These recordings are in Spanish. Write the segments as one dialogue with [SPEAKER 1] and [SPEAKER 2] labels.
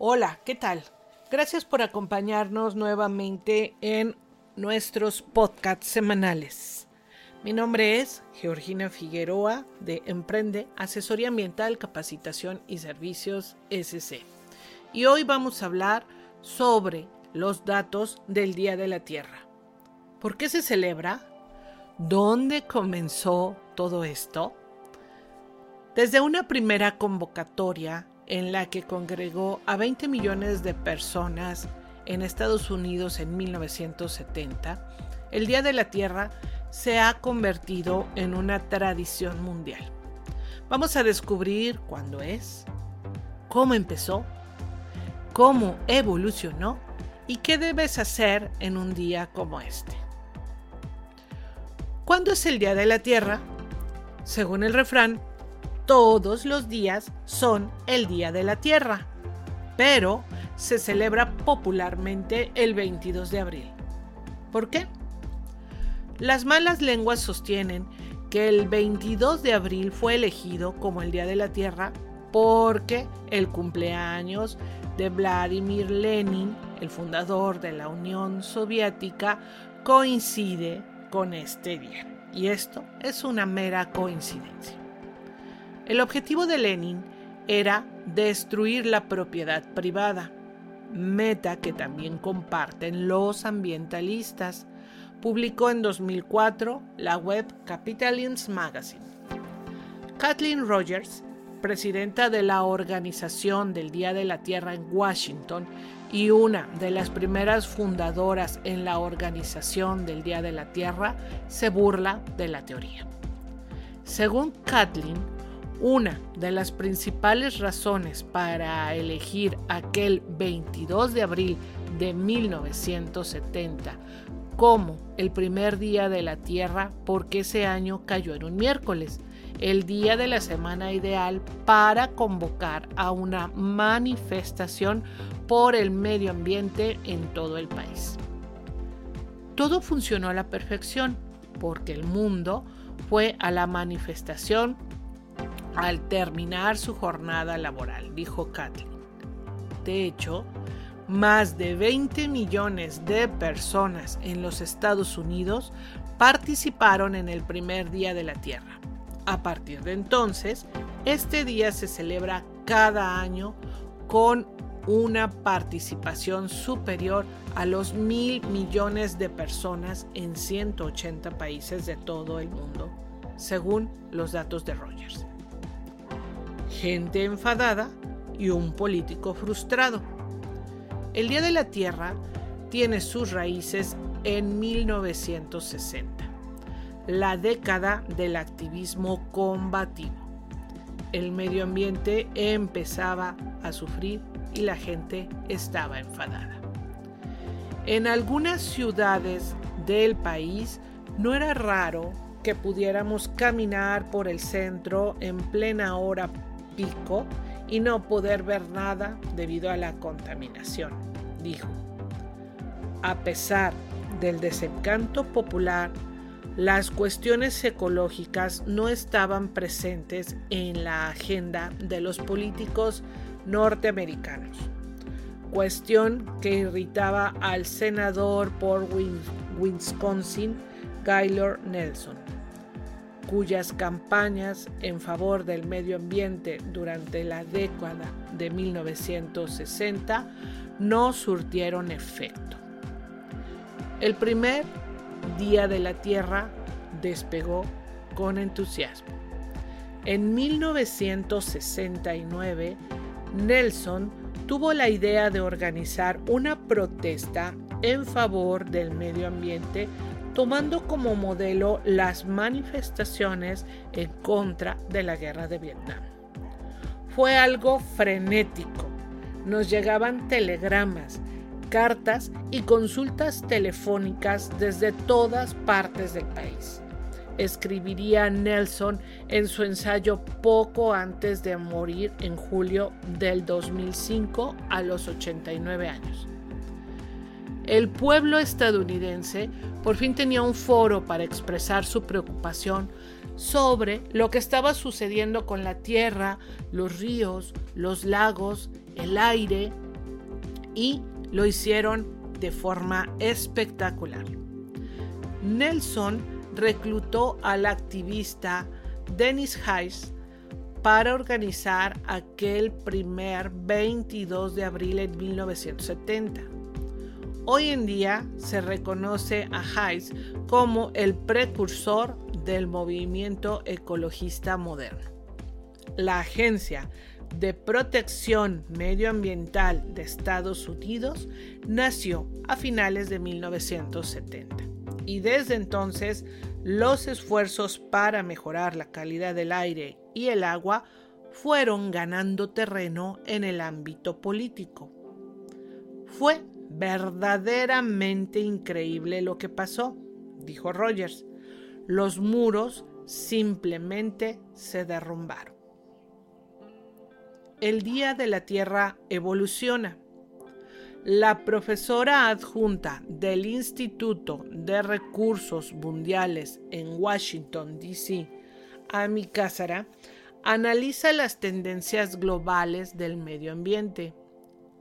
[SPEAKER 1] Hola, ¿qué tal? Gracias por acompañarnos nuevamente en nuestros podcasts semanales. Mi nombre es Georgina Figueroa de Emprende, Asesoría Ambiental, Capacitación y Servicios SC. Y hoy vamos a hablar sobre los datos del Día de la Tierra. ¿Por qué se celebra? ¿Dónde comenzó todo esto? Desde una primera convocatoria en la que congregó a 20 millones de personas en Estados Unidos en 1970, el Día de la Tierra se ha convertido en una tradición mundial. Vamos a descubrir cuándo es, cómo empezó, cómo evolucionó y qué debes hacer en un día como este. ¿Cuándo es el Día de la Tierra? Según el refrán, todos los días son el Día de la Tierra, pero se celebra popularmente el 22 de abril. ¿Por qué? Las malas lenguas sostienen que el 22 de abril fue elegido como el Día de la Tierra porque el cumpleaños de Vladimir Lenin, el fundador de la Unión Soviética, coincide con este día. Y esto es una mera coincidencia. El objetivo de Lenin era destruir la propiedad privada, meta que también comparten los ambientalistas. Publicó en 2004 la web Capitalians Magazine. Kathleen Rogers, presidenta de la Organización del Día de la Tierra en Washington y una de las primeras fundadoras en la Organización del Día de la Tierra, se burla de la teoría. Según Kathleen, una de las principales razones para elegir aquel 22 de abril de 1970 como el primer día de la Tierra porque ese año cayó en un miércoles, el día de la semana ideal para convocar a una manifestación por el medio ambiente en todo el país. Todo funcionó a la perfección porque el mundo fue a la manifestación al terminar su jornada laboral, dijo Kathleen. De hecho, más de 20 millones de personas en los Estados Unidos participaron en el primer Día de la Tierra. A partir de entonces, este día se celebra cada año con una participación superior a los mil millones de personas en 180 países de todo el mundo, según los datos de Rogers gente enfadada y un político frustrado. El Día de la Tierra tiene sus raíces en 1960, la década del activismo combativo. El medio ambiente empezaba a sufrir y la gente estaba enfadada. En algunas ciudades del país no era raro que pudiéramos caminar por el centro en plena hora pico y no poder ver nada debido a la contaminación, dijo. A pesar del desencanto popular, las cuestiones ecológicas no estaban presentes en la agenda de los políticos norteamericanos, cuestión que irritaba al senador por Wisconsin, Gaylord Nelson cuyas campañas en favor del medio ambiente durante la década de 1960 no surtieron efecto. El primer Día de la Tierra despegó con entusiasmo. En 1969, Nelson tuvo la idea de organizar una protesta en favor del medio ambiente tomando como modelo las manifestaciones en contra de la guerra de Vietnam. Fue algo frenético. Nos llegaban telegramas, cartas y consultas telefónicas desde todas partes del país. Escribiría Nelson en su ensayo poco antes de morir en julio del 2005 a los 89 años el pueblo estadounidense por fin tenía un foro para expresar su preocupación sobre lo que estaba sucediendo con la tierra, los ríos, los lagos, el aire y lo hicieron de forma espectacular. Nelson reclutó al activista Dennis Hayes para organizar aquel primer 22 de abril de 1970. Hoy en día se reconoce a Hayes como el precursor del movimiento ecologista moderno. La Agencia de Protección Medioambiental de Estados Unidos nació a finales de 1970 y desde entonces los esfuerzos para mejorar la calidad del aire y el agua fueron ganando terreno en el ámbito político. Fue verdaderamente increíble lo que pasó, dijo Rogers. Los muros simplemente se derrumbaron. El Día de la Tierra evoluciona. La profesora adjunta del Instituto de Recursos Mundiales en Washington, D.C., Amy Cásara, analiza las tendencias globales del medio ambiente.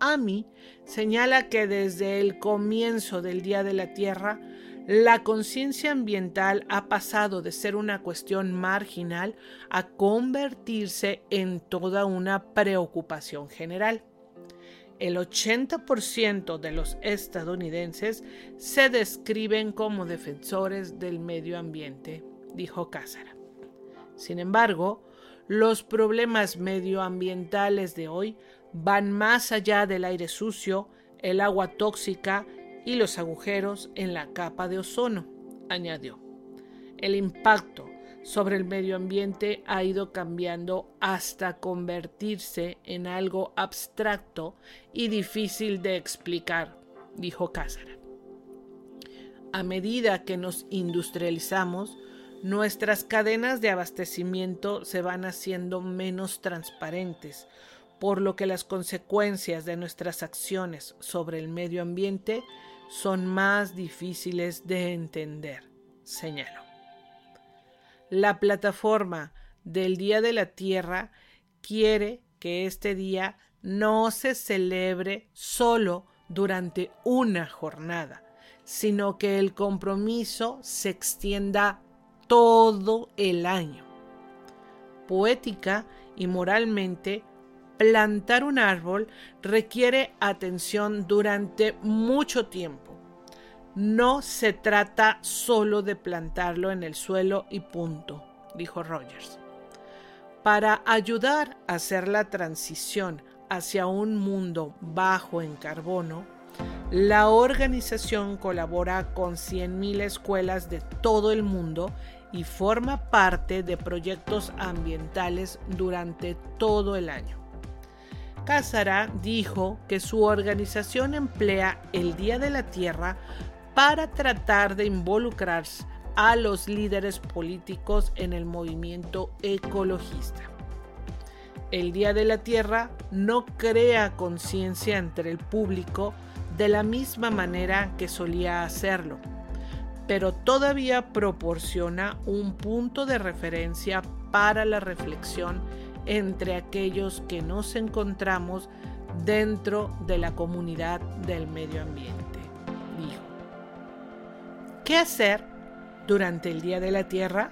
[SPEAKER 1] Amy señala que desde el comienzo del Día de la Tierra, la conciencia ambiental ha pasado de ser una cuestión marginal a convertirse en toda una preocupación general. El 80% de los estadounidenses se describen como defensores del medio ambiente, dijo Cásara. Sin embargo, los problemas medioambientales de hoy van más allá del aire sucio, el agua tóxica y los agujeros en la capa de ozono, añadió. El impacto sobre el medio ambiente ha ido cambiando hasta convertirse en algo abstracto y difícil de explicar, dijo Cásara. A medida que nos industrializamos, nuestras cadenas de abastecimiento se van haciendo menos transparentes, por lo que las consecuencias de nuestras acciones sobre el medio ambiente son más difíciles de entender, señaló. La plataforma del Día de la Tierra quiere que este día no se celebre solo durante una jornada, sino que el compromiso se extienda todo el año. Poética y moralmente, plantar un árbol requiere atención durante mucho tiempo. No se trata solo de plantarlo en el suelo y punto, dijo Rogers. Para ayudar a hacer la transición hacia un mundo bajo en carbono, la organización colabora con 100.000 escuelas de todo el mundo y forma parte de proyectos ambientales durante todo el año. Cásara dijo que su organización emplea el Día de la Tierra para tratar de involucrar a los líderes políticos en el movimiento ecologista. El Día de la Tierra no crea conciencia entre el público de la misma manera que solía hacerlo, pero todavía proporciona un punto de referencia para la reflexión entre aquellos que nos encontramos dentro de la comunidad del medio ambiente, dijo. ¿Qué hacer durante el Día de la Tierra?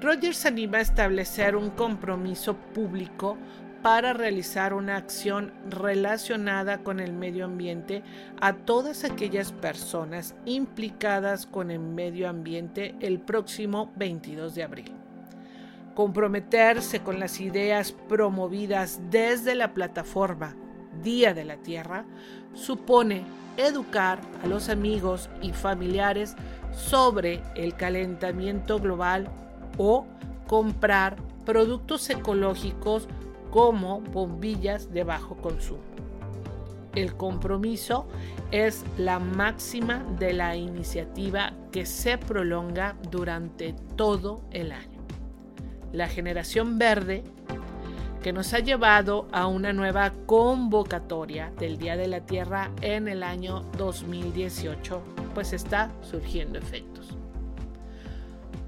[SPEAKER 1] Rogers anima a establecer un compromiso público para realizar una acción relacionada con el medio ambiente a todas aquellas personas implicadas con el medio ambiente el próximo 22 de abril comprometerse con las ideas promovidas desde la plataforma Día de la Tierra supone educar a los amigos y familiares sobre el calentamiento global o comprar productos ecológicos como bombillas de bajo consumo. El compromiso es la máxima de la iniciativa que se prolonga durante todo el año la generación verde, que nos ha llevado a una nueva convocatoria del Día de la Tierra en el año 2018, pues está surgiendo efectos.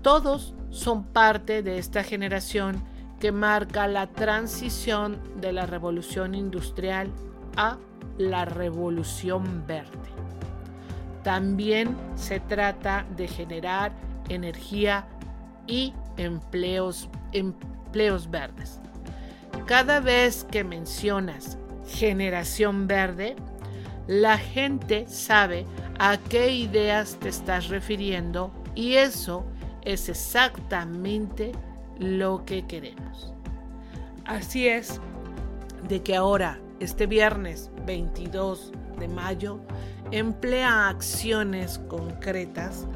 [SPEAKER 1] Todos son parte de esta generación que marca la transición de la revolución industrial a la revolución verde. También se trata de generar energía y empleos, empleos verdes. Cada vez que mencionas generación verde, la gente sabe a qué ideas te estás refiriendo y eso es exactamente lo que queremos. Así es de que ahora, este viernes 22 de mayo, emplea acciones concretas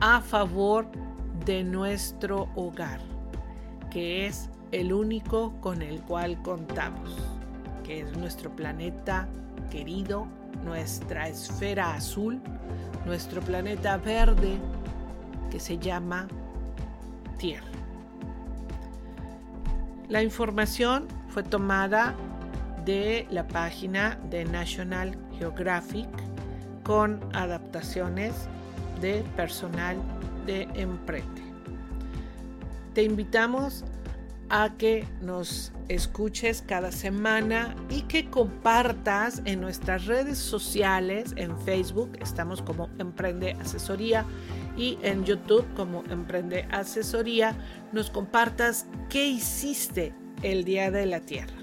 [SPEAKER 1] a favor de nuestro hogar, que es el único con el cual contamos, que es nuestro planeta querido, nuestra esfera azul, nuestro planeta verde que se llama Tierra. La información fue tomada de la página de National Geographic con adaptaciones de personal de Emprende. Te invitamos a que nos escuches cada semana y que compartas en nuestras redes sociales, en Facebook estamos como Emprende Asesoría y en YouTube como Emprende Asesoría, nos compartas qué hiciste el Día de la Tierra.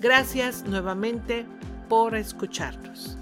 [SPEAKER 1] Gracias nuevamente por escucharnos.